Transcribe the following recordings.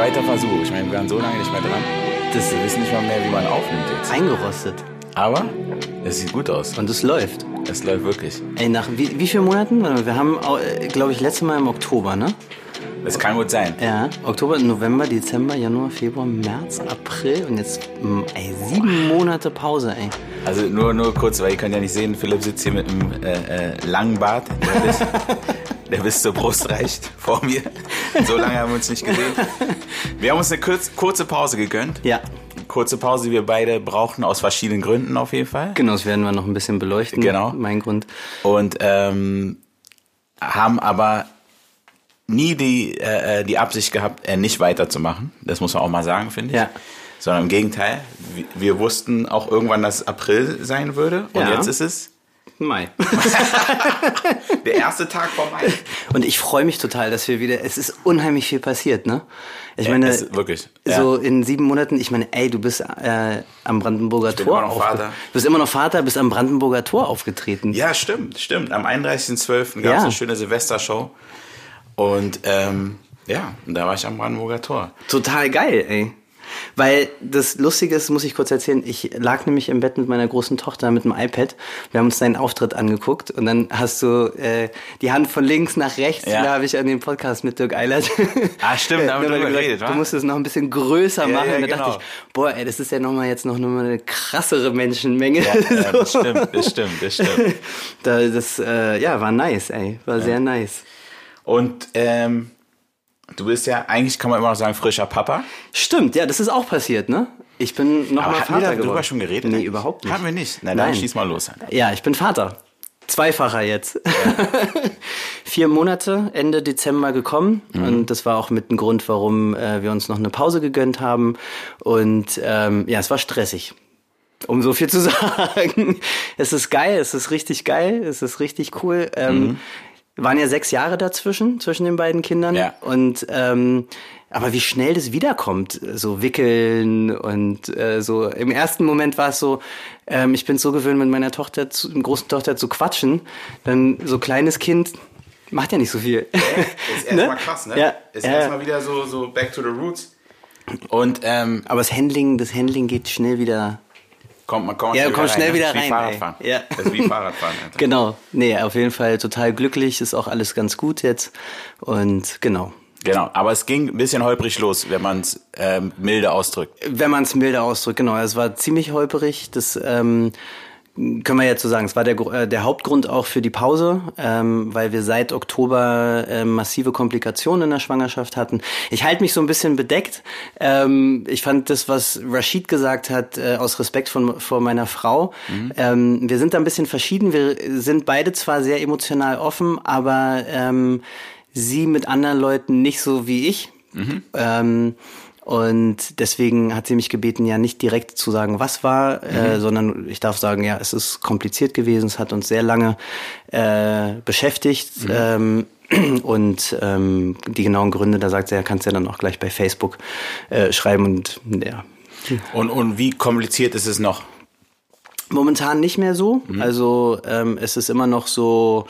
zweiter Versuch. Ich meine, wir waren so lange nicht mehr dran. Das, wir wissen nicht mal mehr, wie man aufnimmt jetzt. Eingerostet. Aber es sieht gut aus. Und es läuft. Es läuft wirklich. Ey, nach wie, wie vielen Monaten? Wir haben, glaube ich, letztes Mal im Oktober, ne? Das kann gut sein. Ja, Oktober, November, Dezember, Januar, Februar, März, April und jetzt mm, ey, sieben Monate Pause, ey. Also nur, nur kurz, weil ihr könnt ja nicht sehen, Philipp sitzt hier mit einem äh, äh, langen Bart, der bis, zur Brust reicht vor mir. So lange haben wir uns nicht gesehen. Wir haben uns eine kurz, kurze Pause gegönnt. Ja. Kurze Pause, die wir beide brauchten, aus verschiedenen Gründen auf jeden Fall. Genau, das werden wir noch ein bisschen beleuchten. Genau. Mein Grund. Und ähm, haben aber nie die, äh, die Absicht gehabt, äh, nicht weiterzumachen. Das muss man auch mal sagen, finde ich. Ja. Sondern im Gegenteil, wir, wir wussten auch irgendwann, dass April sein würde. Und Ja. jetzt ist es Mai. der erste Tag vor Mai. Und ich freue mich total, dass wir wieder, es ist unheimlich viel passiert, ne? Ich meine, es ist wirklich, ja. so in sieben Monaten, ich meine, ey, du bist äh, am Brandenburger bin Tor immer noch Vater. Du bist immer noch Vater, bist am Brandenburger Tor aufgetreten. Ja, stimmt, stimmt. Am 31.12. gab es Ja. eine schöne Silvestershow. Und ähm, ja, und da war ich am Brandenburger Tor. Total geil, ey. Weil das Lustige ist, muss ich kurz erzählen, ich lag nämlich im Bett mit meiner großen Tochter mit dem iPad. Wir haben uns deinen Auftritt angeguckt und dann hast du äh, die Hand von links nach rechts. Ja. Da habe ich an dem Podcast mit Dirk Eilert. Ah, stimmt, da haben wir drüber geredet? Du musst es noch ein bisschen größer Ja, machen. ja, da genau. dachte ich, boah, ey, das ist ja nochmal jetzt noch mal eine krassere Menschenmenge. Ja, das stimmt, das stimmt, das stimmt. da, das äh, ja, war nice, ey. War sehr nice. Und ähm, du bist ja, eigentlich kann man immer noch sagen, frischer Papa. Stimmt, ja, das ist auch passiert, ne? Ich bin nochmal hatten wir Vater darüber geworden. schon geredet? Nee, überhaupt nicht. Haben wir nicht. Na, dann Nein. schieß mal los. Ja, ich bin Vater. Zweifacher jetzt. Vier Monate, Ende Dezember gekommen. Mhm. Und das war auch mit ein Grund, warum äh, wir uns noch eine Pause gegönnt haben. Und ähm, ja, es war stressig. Um so viel zu sagen. Es ist geil, es ist richtig geil, es ist richtig cool. Ähm, Mhm. Waren ja sechs Jahre dazwischen, zwischen den beiden Kindern. Ja. Und ähm, aber wie schnell das wiederkommt, so wickeln und äh, so. Im ersten Moment war es so, ähm, ich bin so gewöhnt, mit meiner Tochter, zu, großen Tochter zu quatschen. Dann so kleines Kind macht ja nicht so viel. Ist erstmal krass, ne? Ja. Ist ja. erstmal wieder so, so back to the roots. Und ähm, Aber das Handling, das Handling geht schnell wieder. Kommt man kommt Ja, schnell kommt schnell ne? wieder Das ist rein, Wie Fahrradfahren. Ja. Das ist wie Fahrradfahren. Alter. Genau. Nee, auf jeden Fall total glücklich, ist auch alles ganz gut jetzt. Und genau. Genau, aber es ging ein bisschen holprig los, wenn man es ähm, milde ausdrückt. Wenn man es milder ausdrückt, genau. Es war ziemlich holperig. Das ähm, können wir jetzt so sagen. Es war der, äh, der Hauptgrund auch für die Pause, ähm, weil wir seit Oktober äh, massive Komplikationen in der Schwangerschaft hatten. Ich halte mich so ein bisschen bedeckt. Ähm, ich fand das, was Rashid gesagt hat, äh, aus Respekt von, vor meiner Frau. Ähm, wir sind da ein bisschen verschieden. Wir sind beide zwar sehr emotional offen, aber ähm, sie mit anderen Leuten nicht so wie ich. Ähm, und deswegen hat sie mich gebeten, ja nicht direkt zu sagen, was war, äh, sondern ich darf sagen, ja, es ist kompliziert gewesen, es hat uns sehr lange äh, beschäftigt. Ähm, und ähm, die genauen Gründe, da sagt sie, ja, kannst du ja dann auch gleich bei Facebook äh, schreiben und ja, Und, und wie kompliziert ist es noch? Momentan nicht mehr so. Also ähm, es ist immer noch so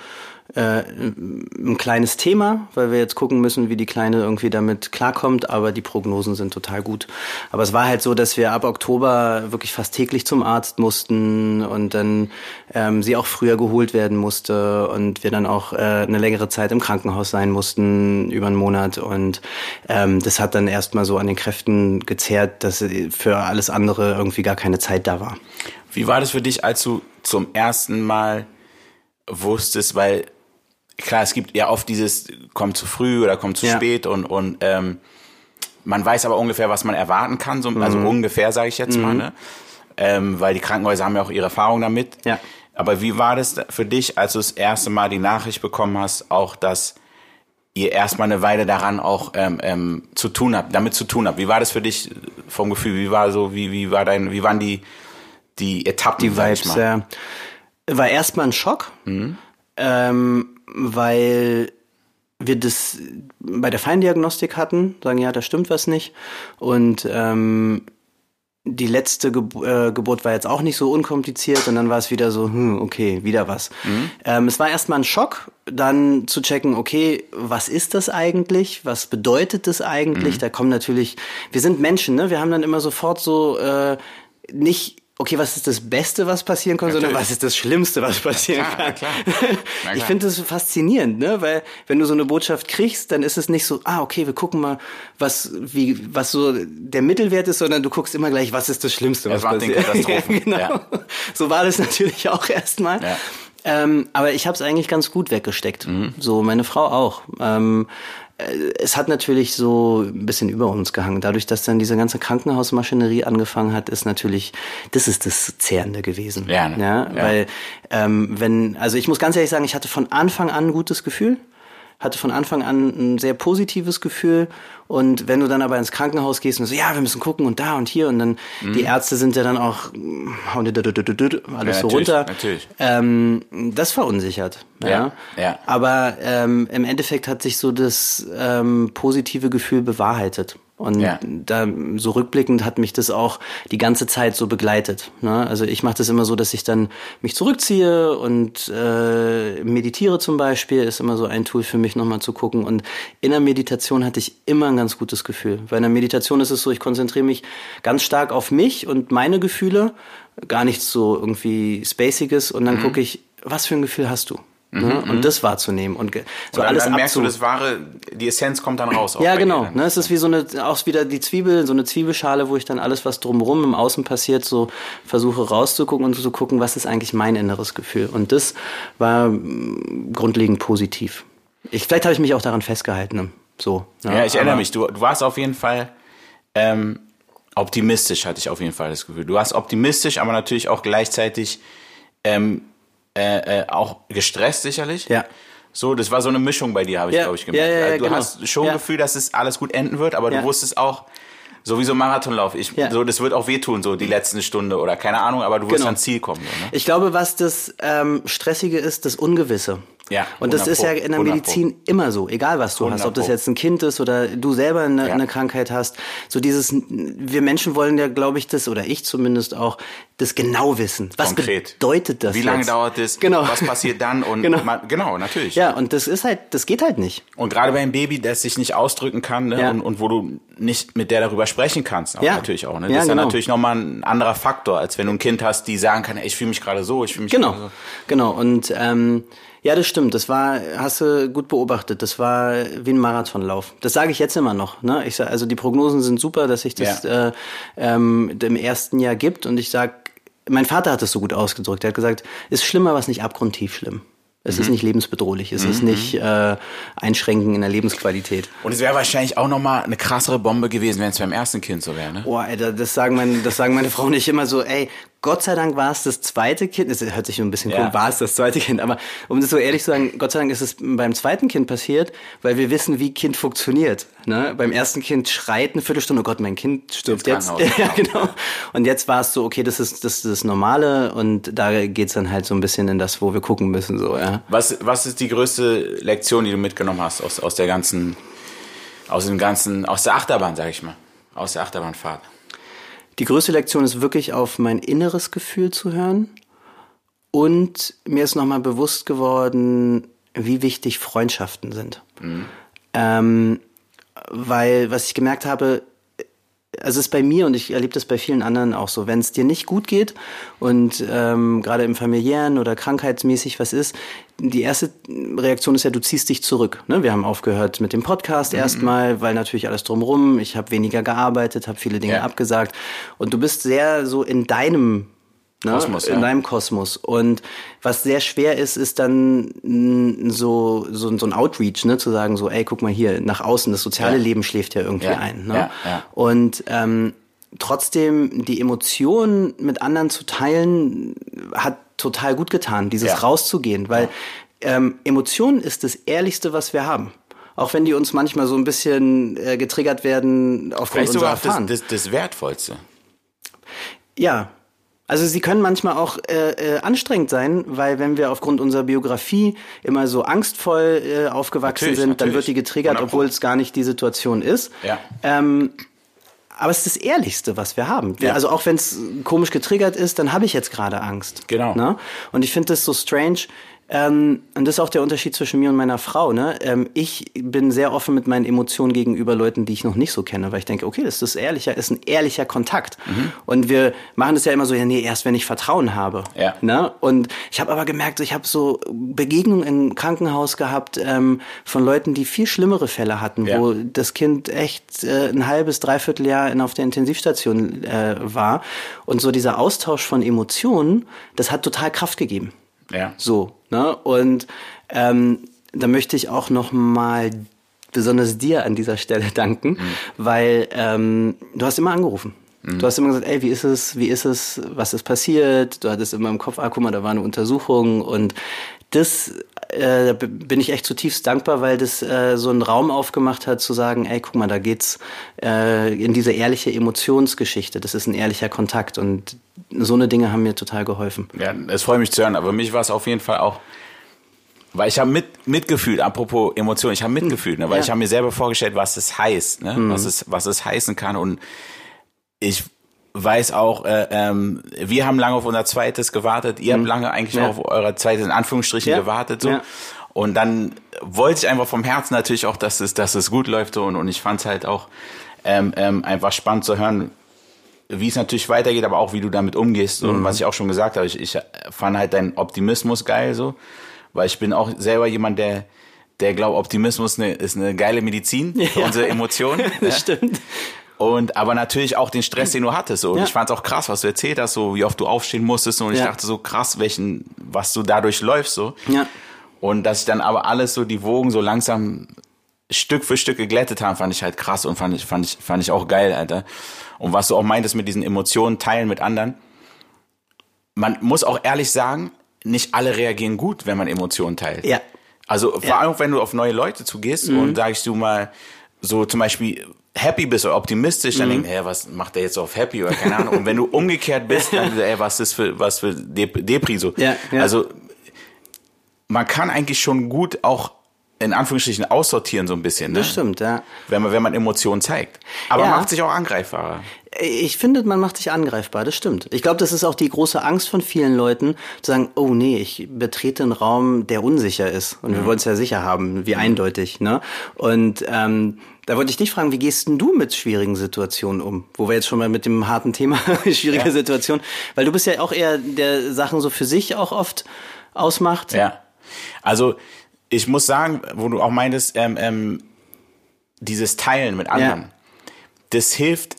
äh, ein kleines Thema, weil wir jetzt gucken müssen, wie die Kleine irgendwie damit klarkommt, aber die Prognosen sind total gut. Aber es war halt so, dass wir ab Oktober wirklich fast täglich zum Arzt mussten und dann ähm, sie auch früher geholt werden musste und wir dann auch äh, eine längere Zeit im Krankenhaus sein mussten, über einen Monat. Und ähm, das hat dann erstmal so an den Kräften gezerrt, dass für alles andere irgendwie gar keine Zeit da war. Wie war das für dich, als du zum ersten Mal wusstest, weil klar, es gibt ja oft dieses, kommt zu früh oder kommt zu Ja. spät und, und ähm, man weiß aber ungefähr, was man erwarten kann, so, also ungefähr sage ich jetzt mal, ne? ähm, weil die Krankenhäuser haben ja auch ihre Erfahrung damit. Ja. Aber wie war das für dich, als du das erste Mal die Nachricht bekommen hast, auch dass ihr erstmal eine Weile daran auch ähm, ähm, zu tun habt, damit zu tun habt? Wie war das für dich vom Gefühl? Wie war so, wie, wie war dein, wie waren die, die Etappen, die Vibes. Ja. War erstmal ein Schock, ähm, weil wir das bei der Feindiagnostik hatten, sagen, ja, da stimmt was nicht. Und ähm, die letzte Ge äh, Geburt war jetzt auch nicht so unkompliziert und dann war es wieder so, hm, okay, wieder was. Mhm. Ähm, es war erstmal ein Schock, dann zu checken, okay, was ist das eigentlich? Was bedeutet das eigentlich? Mhm. Da kommen natürlich, wir sind Menschen, ne? Wir haben dann immer sofort so äh, nicht okay, was ist das Beste, was passieren kann, Natürlich. sondern was ist das Schlimmste, was passieren ja, klar, kann. Klar. klar. Ich finde das faszinierend, ne? Weil wenn du so eine Botschaft kriegst, dann ist es nicht so, ah, okay, wir gucken mal, was wie was so der Mittelwert ist, sondern du guckst immer gleich, was ist das Schlimmste, was passiert. genau. Ja. So war das natürlich auch erstmal. Ja. Ähm, aber ich habe es eigentlich ganz gut weggesteckt. Mhm. So meine Frau auch. Ähm, äh, es hat natürlich so ein bisschen über uns gehangen. Dadurch, dass dann diese ganze Krankenhausmaschinerie angefangen hat, ist natürlich, das ist das Zehrende gewesen. Ja, ne? ja, ja. Weil, ähm, wenn, also ich muss ganz ehrlich sagen, ich hatte von Anfang an ein gutes Gefühl hatte von Anfang an ein sehr positives Gefühl. Und wenn du dann aber ins Krankenhaus gehst und so, ja, wir müssen gucken und da und hier und dann mhm. die Ärzte sind ja dann auch hauen dir alles ja, so runter. Natürlich. Ähm, das verunsichert. Ja. ja. ja. Aber ähm, im Endeffekt hat sich so das ähm, positive Gefühl bewahrheitet. Und ja. da so rückblickend hat mich das auch die ganze Zeit so begleitet. Ne? Also ich mache das immer so, dass ich dann mich zurückziehe und äh, meditiere zum Beispiel, ist immer so ein Tool für mich nochmal zu gucken. Und in der Meditation hatte ich immer ein ganz gutes Gefühl. Weil in der Meditation ist es so, ich konzentriere mich ganz stark auf mich und meine Gefühle, gar nichts so irgendwie Spaciges und dann mhm. gucke ich, was für ein Gefühl hast du? Ne? Mhm, und mhm. das wahrzunehmen und so und alles dann merkst du das wahre die Essenz kommt dann raus ja genau ne es ist wie so eine auch wieder die Zwiebel so eine Zwiebelschale wo ich dann alles was drumherum im Außen passiert so versuche rauszugucken und zu gucken was ist eigentlich mein inneres Gefühl und das war mm, grundlegend positiv ich vielleicht habe ich mich auch daran festgehalten ne? so ne? ja ich erinnere mich du, du warst auf jeden Fall ähm, optimistisch hatte ich auf jeden Fall das Gefühl du warst optimistisch aber natürlich auch gleichzeitig ähm, äh, äh, auch gestresst sicherlich. Ja. So, das war so eine Mischung bei dir, habe ich, ja. glaube ich, gemerkt. Ja, ja, ja, du genau. hast schon ja. Gefühl, dass es alles gut enden wird, aber du wusstest auch, sowieso Marathonlauf. Ich, ja. so, das wird auch wehtun, so die letzte Stunde oder keine Ahnung, aber du wirst genau. ans Ziel kommen. So, ne? Ich glaube, was das ähm, Stressige ist, das Ungewisse. Ja, und das ist ja in der Medizin immer so, egal was du hast, ob das jetzt ein Kind ist oder du selber eine, ja. eine Krankheit hast. So dieses, wir Menschen wollen ja, glaube ich, das, oder ich zumindest auch, das genau wissen. Was Konkret. bedeutet das? Wie lange jetzt? dauert das? Genau. Was passiert dann? Und genau. Man, genau, natürlich. Ja, und das ist halt, das geht halt nicht. Und gerade bei einem Baby, das sich nicht ausdrücken kann ne? Ja. und, und wo du nicht mit der darüber sprechen kannst, auch ja. natürlich auch. Ne? Das ja, ist genau. dann natürlich nochmal ein anderer Faktor, als wenn du ein Kind hast, die sagen kann, ich fühle mich gerade so, ich fühle mich genau. gerade so. Genau, und ähm, ja, das stimmt. Das war, hast du gut beobachtet. Das war wie ein Marathonlauf. Das sage ich jetzt immer noch. Ne? Ich sag, also die Prognosen sind super, dass sich das ja. äh, ähm, im ersten Jahr gibt. Und ich sag, mein Vater hat es so gut ausgedrückt. Er hat gesagt, ist schlimmer, was nicht abgrundtief schlimm. Es mhm. ist nicht lebensbedrohlich, es mhm. ist nicht äh, Einschränken in der Lebensqualität. Und es wäre wahrscheinlich auch nochmal eine krassere Bombe gewesen, wenn es beim ersten Kind so wäre, ne? Boah, Alter, das sagen, meine, das sagen meine Frau nicht immer so, ey, Gott sei Dank war es das zweite Kind, es hört sich ein bisschen ja. cool, war es das zweite Kind, aber um das so ehrlich zu sagen, Gott sei Dank ist es beim zweiten Kind passiert, weil wir wissen, wie Kind funktioniert. Ne? Beim ersten Kind schreit eine Viertelstunde, oh Gott, mein Kind stirbt jetzt. ja, genau. Und jetzt war es so, okay, das ist, das ist das Normale und da geht's dann halt so ein bisschen in das, wo wir gucken müssen. So, ja. Was, was ist die größte Lektion, die du mitgenommen hast aus, aus der ganzen, aus dem ganzen, aus der Achterbahn, sag ich mal, aus der Achterbahnfahrt? Die größte Lektion ist wirklich auf mein inneres Gefühl zu hören. Und mir ist nochmal bewusst geworden, wie wichtig Freundschaften sind. Mhm. Ähm, weil, was ich gemerkt habe, also es ist bei mir und ich erlebe das bei vielen anderen auch so, wenn es dir nicht gut geht und ähm, gerade im familiären oder krankheitsmäßig was ist, die erste Reaktion ist ja, du ziehst dich zurück. Ne? Wir haben aufgehört mit dem Podcast mhm. erstmal, weil natürlich alles drumrum, ich habe weniger gearbeitet, habe viele Dinge ja. abgesagt und du bist sehr so in deinem Ne? Kosmos, in ja. deinem Kosmos. Und was sehr schwer ist, ist dann so, so, so ein Outreach, ne? zu sagen, so, ey, guck mal hier, nach außen, das soziale ja. Leben schläft ja irgendwie ja. ein. Ne? Und ähm, trotzdem die Emotionen mit anderen zu teilen, hat total gut getan, dieses rauszugehen, weil ähm, Emotionen ist das Ehrlichste, was wir haben auch wenn die uns manchmal so ein bisschen äh, getriggert werden aufgrund Vielleicht unserer Erfahrung. Das, das, das Wertvollste. Ja, also sie können manchmal auch äh, äh, anstrengend sein, weil wenn wir aufgrund unserer Biografie immer so angstvoll äh, aufgewachsen natürlich, sind, natürlich. dann wird die getriggert, obwohl es gar nicht die Situation ist. Ja. Ähm, aber es ist das Ehrlichste, was wir haben. Ja. Also auch wenn es komisch getriggert ist, dann habe ich jetzt gerade Angst. Genau. Ne? Und ich finde das so strange. Ähm, und das ist auch der Unterschied zwischen mir und meiner Frau. Ne? Ähm, ich bin sehr offen mit meinen Emotionen gegenüber Leuten, die ich noch nicht so kenne, weil ich denke, okay, das ist ehrlicher, ist ein ehrlicher Kontakt. Mhm. Und wir machen das ja immer so, ja, nee, erst wenn ich Vertrauen habe. Ja. Ne? Und ich habe aber gemerkt, ich habe so Begegnungen im Krankenhaus gehabt ähm, von Leuten, die viel schlimmere Fälle hatten, Ja. wo das Kind echt äh, ein halbes, dreiviertel Jahr in, auf der Intensivstation äh, war. Und so dieser Austausch von Emotionen, das hat total Kraft gegeben. Ja. So, ne? Und ähm, da möchte ich auch noch mal besonders dir an dieser Stelle danken, weil ähm, du hast immer angerufen. Du hast immer gesagt, ey, wie ist es, wie ist es, was ist passiert? Du hattest immer im Kopf, ah, guck mal, da war eine Untersuchung und das äh, da bin ich echt zutiefst dankbar, weil das äh, so einen Raum aufgemacht hat, zu sagen, ey, guck mal, da geht's äh, in diese ehrliche Emotionsgeschichte. Das ist ein ehrlicher Kontakt und so eine Dinge haben mir total geholfen. Ja, es freut mich zu hören, aber mich war es auf jeden Fall auch, weil ich habe mit, mitgefühlt, apropos Emotionen, ich habe mitgefühlt, ne, weil Ja. ich habe mir selber vorgestellt, was es heißt, ne, was, es, was es heißen kann und ich weiß auch, äh, ähm, wir haben lange auf unser zweites gewartet, ihr habt lange eigentlich Ja. auf euer zweites in Anführungsstrichen Ja. gewartet so Ja. und dann wollte ich einfach vom Herzen natürlich auch, dass es, dass es gut läuft so und, und ich fand es halt auch ähm, ähm, einfach spannend zu hören, wie es natürlich weitergeht, aber auch wie du damit umgehst. Und was ich auch schon gesagt habe, ich, ich fand halt deinen Optimismus geil so, weil ich bin auch selber jemand, der der glaubt, Optimismus ne, ist eine geile Medizin für Ja. unsere Emotionen. ne? Das stimmt. Und aber natürlich auch den Stress, den du hattest. Und Ja. ich fand es auch krass, was du erzählt hast, so wie oft du aufstehen musstest. Und ich Ja. dachte so krass, welchen, was du dadurch läufst. So. Ja. Und dass ich dann aber alles so, die Wogen so langsam Stück für Stück geglättet haben, fand ich halt krass und fand ich, fand ich, fand ich auch geil, Alter. Und was du auch meintest mit diesen Emotionen teilen mit anderen. Man muss auch ehrlich sagen, nicht alle reagieren gut, wenn man Emotionen teilt. Ja. Also vor Ja. Mhm. allem, wenn du auf neue Leute zugehst und sagst du mal so zum Beispiel happy bist oder optimistisch, Mhm. dann denkst du, hä, was macht der jetzt auf happy oder keine Ahnung. Und wenn du umgekehrt bist, dann ey, was ist für was für Dep Depri so. Ja, ja. Also man kann eigentlich schon gut auch in Anführungsstrichen aussortieren so ein bisschen, ne? Das stimmt, ja. wenn man wenn man Emotionen zeigt. Aber Ja. macht sich auch angreifbarer. Ich finde, man macht sich angreifbar, das stimmt. Ich glaube, das ist auch die große Angst von vielen Leuten, zu sagen, oh nee, ich betrete einen Raum, der unsicher ist. Und wir wollen es ja sicher haben, wie eindeutig. Ne? Und ähm, da wollte ich dich fragen, wie gehst denn du mit schwierigen Situationen um? Wo wir jetzt schon mal mit dem harten Thema schwierige Ja. Situation, weil du bist ja auch eher der Sachen so für sich auch oft ausmacht. Ja. Also ich muss sagen, wo du auch meintest, ähm, ähm, dieses Teilen mit anderen, Ja. das hilft,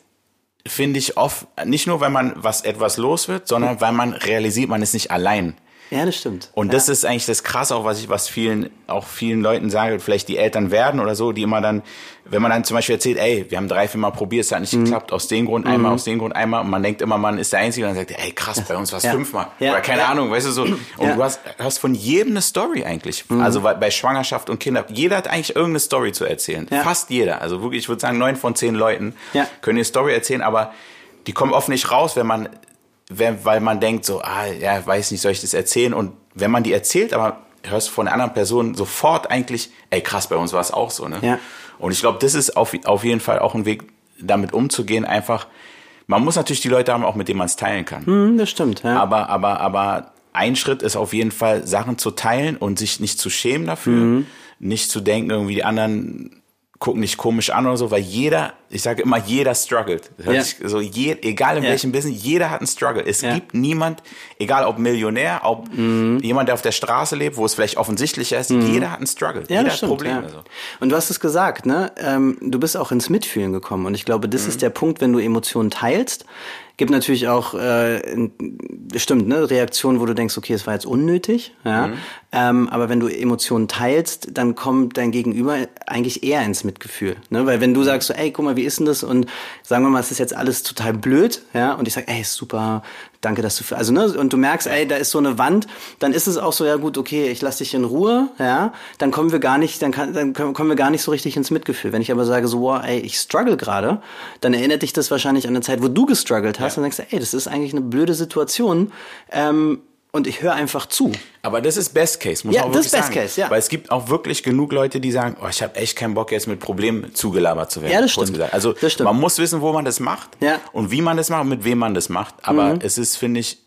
finde ich oft, nicht nur, wenn man was etwas los wird, sondern weil man realisiert, man ist nicht allein. Ja, das stimmt. Und das ist eigentlich das Krasse, auch was ich, was vielen, auch vielen Leuten sage, vielleicht die Eltern werden oder so, die immer dann, wenn man dann zum Beispiel erzählt, ey, wir haben drei, vier Mal probiert, es hat Mhm. nicht geklappt, aus dem Grund einmal, aus dem Grund einmal, und man denkt immer, man ist der Einzige, und dann sagt, er, ey, krass, bei uns war es Ja. fünfmal. Ja. Oder keine. Ahnung, weißt du so. Und. Mhm. du hast, hast von jedem eine Story eigentlich. Also bei, Schwangerschaft und Kinder, jeder hat eigentlich irgendeine Story zu erzählen. Ja. Fast jeder. Also wirklich, ich würde sagen, neun von zehn Leuten können eine Story erzählen, aber die kommen oft nicht raus, wenn man, wenn, weil man denkt so, ah, ja, weiß nicht, soll ich das erzählen? Und wenn man die erzählt, aber hörst von der anderen Person sofort eigentlich, ey, krass, bei uns war es auch so, ne? Ja. Und ich glaube, das ist auf, auf jeden Fall auch ein Weg, damit umzugehen, einfach, man muss natürlich die Leute haben, auch mit denen man es teilen kann. Hm, das stimmt, ja. Aber, aber, aber ein Schritt ist auf jeden Fall, Sachen zu teilen und sich nicht zu schämen dafür. Mhm. Nicht zu denken, irgendwie die anderen gucken dich komisch an oder so, weil jeder, ich sage immer, jeder struggelt. Ja. so je, egal in Ja. welchem Business, jeder hat einen Struggle. Es Ja. gibt niemand, egal ob Millionär, ob Mhm. jemand, der auf der Straße lebt, wo es vielleicht offensichtlicher ist, jeder hat einen Struggle. Jeder hat stimmt. Probleme. ja. So. Und du hast es gesagt, ne? Ähm, du bist auch ins Mitfühlen gekommen. Und ich glaube, das Mhm. ist der Punkt, wenn du Emotionen teilst. Gibt natürlich auch, äh, stimmt, ne, Reaktionen, wo du denkst, okay, es war jetzt unnötig, ja. Mhm. Ähm, aber wenn du Emotionen teilst, dann kommt dein Gegenüber eigentlich eher ins Mitgefühl, ne? Weil wenn du sagst so, ey, guck mal, wie ist denn das? Und sagen wir mal, es ist jetzt alles total blöd, ja. Und ich sag, ey, super, danke, dass du, für, also ne, und du merkst, ey, da ist so eine Wand, dann ist es auch so, ja gut, okay, ich lass dich in Ruhe, ja. Dann kommen wir gar nicht, dann, kann, dann kommen wir gar nicht so richtig ins Mitgefühl. Wenn ich aber sage so, wow, ey, ich struggle gerade, dann erinnert dich das wahrscheinlich an eine Zeit, wo du gestruggelt hast und denkst, ey, das ist eigentlich eine blöde Situation. Ähm, und ich höre einfach zu. Aber das ist Best Case, muss Ja, man auch das wirklich ist Best sagen. Case, ja. Weil es gibt auch wirklich genug Leute, die sagen, oh, ich habe echt keinen Bock jetzt mit Problemen zugelabert zu werden. Ja, das stimmt. Gesagt. Also Das stimmt. man muss wissen, wo man das macht Ja. und wie man das macht und mit wem man das macht. Aber Mhm. es ist, finde ich,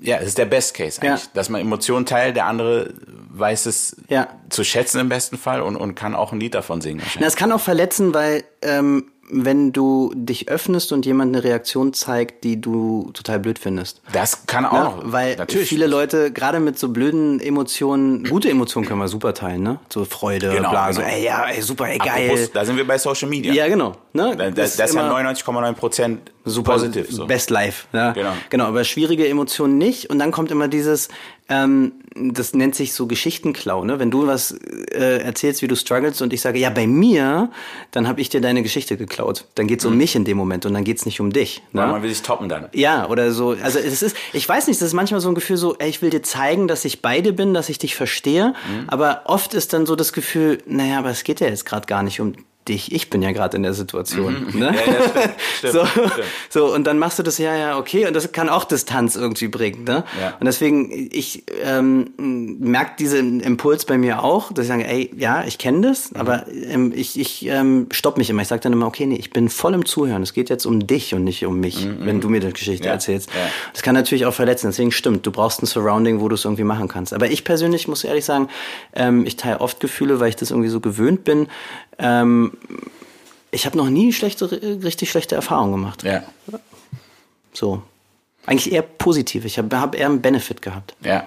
ja, es ist der Best Case eigentlich, Ja. dass man Emotionen teilt, der andere weiß es Ja. zu schätzen im besten Fall und, und kann auch ein Lied davon singen. Na, es kann auch verletzen, weil ähm, wenn du dich öffnest und jemand eine Reaktion zeigt, die du total blöd findest. Das kann auch Ja, weil natürlich. viele Leute, gerade mit so blöden Emotionen, gute Emotionen können wir super teilen, ne? So Freude, Genau, bla, so, genau. ey, ja, ey, super, ey, geil. Apropos, da sind wir bei Social Media. Ja, genau. Ne? Da, das, das ist ja immer 99,9 Prozent super positiv. So. Best Life. Ja. Genau. genau, aber schwierige Emotionen nicht. Und dann kommt immer dieses, ähm, das nennt sich so Geschichtenklau. Ne? Wenn du was äh, erzählst, wie du struggles und ich sage, ja, bei mir, dann habe ich dir deine Geschichte geklaut. Dann geht's um mich in dem Moment und dann geht's nicht um dich. Ne? Weil man will sich toppen dann. Ja, oder so. Also es ist, ich weiß nicht, das ist manchmal so ein Gefühl so, ey, ich will dir zeigen, dass ich bei dir bin, dass ich dich verstehe. Mhm. Aber oft ist dann so das Gefühl, naja, aber es geht ja jetzt gerade gar nicht um dich. Ich bin ja gerade in der Situation. Ne? Mhm. Ja, ja, stimmt, so, stimmt. so, und dann machst du das, ja, ja, okay. Und das kann auch Distanz irgendwie bringen. Ne? Ja. Und deswegen, ich ähm, merke diesen Impuls bei mir auch, dass ich sage, ey, ja, ich kenne das, Mhm. aber ähm, ich, ich ähm, stopp mich immer. Ich sage dann immer, okay, nee, ich bin voll im Zuhören. Es geht jetzt um dich und nicht um mich, wenn du mir die Geschichte Mhm, erzählst. ja. Das kann natürlich auch verletzen. Deswegen stimmt, du brauchst ein Surrounding, wo du es irgendwie machen kannst. Aber ich persönlich muss ehrlich sagen, ähm, ich teile oft Gefühle, weil ich das irgendwie so gewöhnt bin. Ähm, ich habe noch nie schlechte, richtig schlechte Erfahrungen gemacht. Ja. So. Eigentlich eher positiv. Ich habe hab eher einen Benefit gehabt. Ja.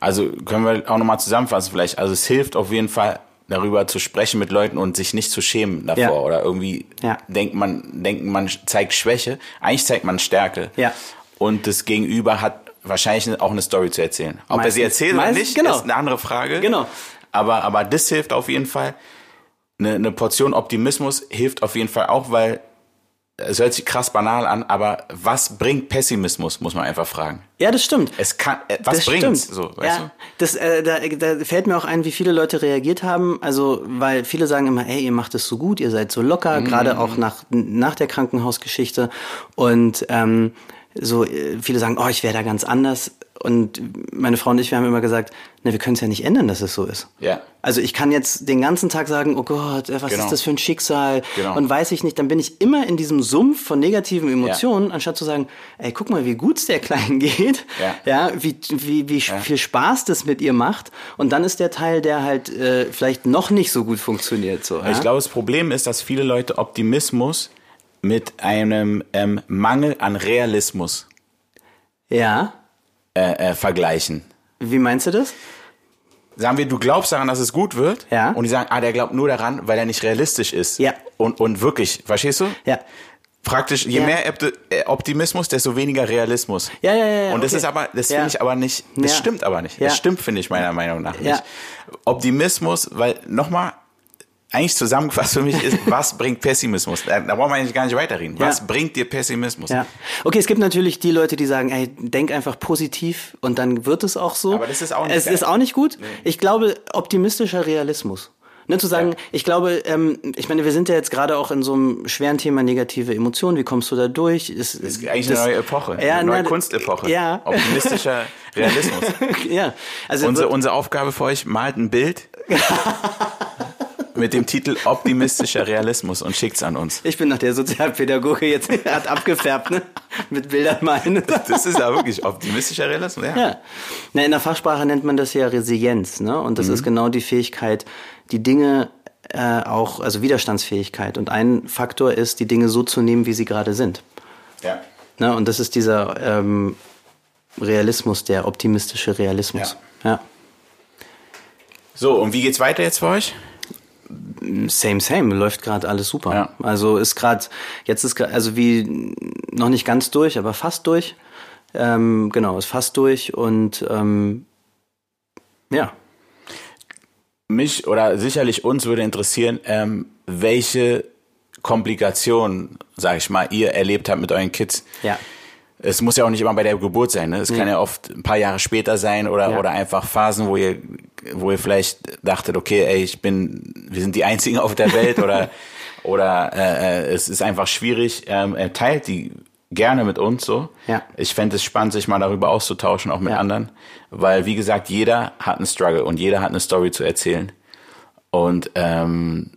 Also können wir auch nochmal zusammenfassen vielleicht. Also es hilft auf jeden Fall darüber zu sprechen mit Leuten und sich nicht zu schämen davor Ja. oder irgendwie Ja. denkt man denken man zeigt Schwäche, eigentlich zeigt man Stärke. Ja. Und das Gegenüber hat wahrscheinlich auch eine Story zu erzählen. Ob er Meistens- sie erzählt oder nicht, genau. ist eine andere Frage. Genau. Aber aber das hilft auf jeden Fall. Eine, eine Portion Optimismus hilft auf jeden Fall auch, weil es hört sich krass banal an, aber was bringt Pessimismus, muss man einfach fragen. Ja, das stimmt. Es kann, äh, was das bringt's? stimmt. So, weißt ja, du? das, äh, da, da fällt mir auch ein, wie viele Leute reagiert haben. Also, weil viele sagen immer, ey, ihr macht es so gut, ihr seid so locker, Mhm. gerade auch nach, nach der Krankenhausgeschichte. Und ähm, so äh, viele sagen, oh, ich wäre da ganz anders. Und meine Frau und ich, wir haben immer gesagt, na, wir können es ja nicht ändern, dass es so ist. Ja. Also ich kann jetzt den ganzen Tag sagen, oh Gott, was Genau. ist das für ein Schicksal? Genau. Und weiß ich nicht, dann bin ich immer in diesem Sumpf von negativen Emotionen, anstatt zu sagen, ey, guck mal, wie gut's der Kleinen geht, Ja. ja, wie, wie, wie viel Spaß das mit ihr macht. Und dann ist der Teil, der halt äh, vielleicht noch nicht so gut funktioniert. So, ja? Ich glaube, das Problem ist, dass viele Leute Optimismus mit einem ähm, Mangel an Realismus Ja, äh, äh, vergleichen. wie meinst du das? Sagen wir, du glaubst daran, dass es gut wird, Ja. und die sagen, ah, der glaubt nur daran, weil er nicht realistisch ist. Ja. Und, und wirklich, verstehst du? Ja. Praktisch, je Ja. mehr äh, Optimismus, desto weniger Realismus. Ja, ja, ja, Und das okay. ist aber, das Ja. finde ich aber nicht, das Ja. stimmt aber nicht. Das stimmt, finde ich meiner Meinung nach nicht. Optimismus, weil nochmal, eigentlich zusammengefasst für mich ist, was bringt Pessimismus? Da, brauchen wir eigentlich gar nicht weiterreden. Was Ja. bringt dir Pessimismus? Ja. Okay, es gibt natürlich die Leute, die sagen, ey, denk einfach positiv und dann wird es auch so. Aber das ist auch nicht Es geil. ist auch nicht gut. Ich glaube, optimistischer Realismus. Ne, zu sagen, Ja. ich glaube, ähm, ich meine, wir sind ja jetzt gerade auch in so einem schweren Thema negative Emotionen. Wie kommst du da durch? Es, Das ist eigentlich eine neue Epoche, Ja, eine neue na, Kunstepoche. Ja. Optimistischer Realismus. ja. Also Unsere, unsere Aufgabe für euch, malt ein Bild mit dem Titel Optimistischer Realismus und schickt's an uns. ich bin nach der Sozialpädagoge jetzt hat abgefärbt, ne? Mit Bildern malen. Das ist ja wirklich optimistischer Realismus, ja. Ja. Na, in der Fachsprache nennt man das ja Resilienz, ne? Und Mhm. das ist genau die Fähigkeit, die Dinge äh, auch, also Widerstandsfähigkeit. Und ein Faktor ist, die Dinge so zu nehmen, wie sie gerade sind. ja. Ne? Und das ist dieser ähm, Realismus, der optimistische Realismus. Ja. So, und wie geht's weiter jetzt für euch? Same, same, läuft gerade alles super. Ja. Also ist gerade, jetzt ist grad, also wie noch nicht ganz durch, aber fast durch. Ähm, genau, ist fast durch und ähm, ja. Mich oder sicherlich uns würde interessieren, ähm, welche Komplikationen, sag ich mal, ihr erlebt habt mit euren Kids. Ja. Es muss ja auch nicht immer bei der Geburt sein, ne? Es kann ja oft ein paar Jahre später sein oder, Ja. oder einfach Phasen, wo ihr, wo ihr vielleicht dachtet, okay, ey, ich bin, wir sind die einzigen auf der Welt oder, oder äh, äh, es ist einfach schwierig. Ähm, äh, teilt die gerne mit uns so. Ja. Ich fände es spannend, sich mal darüber auszutauschen, auch mit Ja. anderen. Weil, wie gesagt, jeder hat einen Struggle und jeder hat eine Story zu erzählen. Und ähm,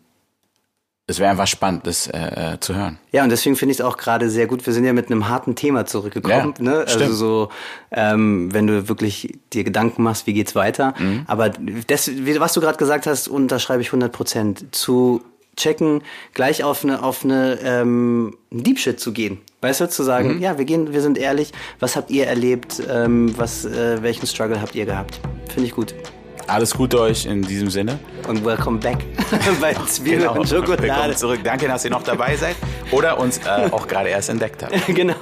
es wäre einfach spannend, das äh, äh, zu hören. Ja, und deswegen finde ich es auch gerade sehr gut. Wir sind ja mit einem harten Thema zurückgekommen. Ja, ne? Also stimmt. so, ähm, wenn du wirklich dir Gedanken machst, wie geht's weiter. Mhm. Aber das, was du gerade gesagt hast, unterschreibe ich 100 Prozent. Zu checken, gleich auf eine auf eine ähm, Deep Shit zu gehen. Weißt du, zu sagen, Mhm. ja, wir gehen, wir sind ehrlich. Was habt ihr erlebt? Ähm, was, äh, welchen Struggle habt ihr gehabt? Finde ich gut. Alles Gute euch in diesem Sinne. Und welcome back bei Zwiebeln und Genau. Willkommen Schokolade. zurück. Danke, dass ihr noch dabei seid oder uns äh, auch gerade erst entdeckt habt. genau.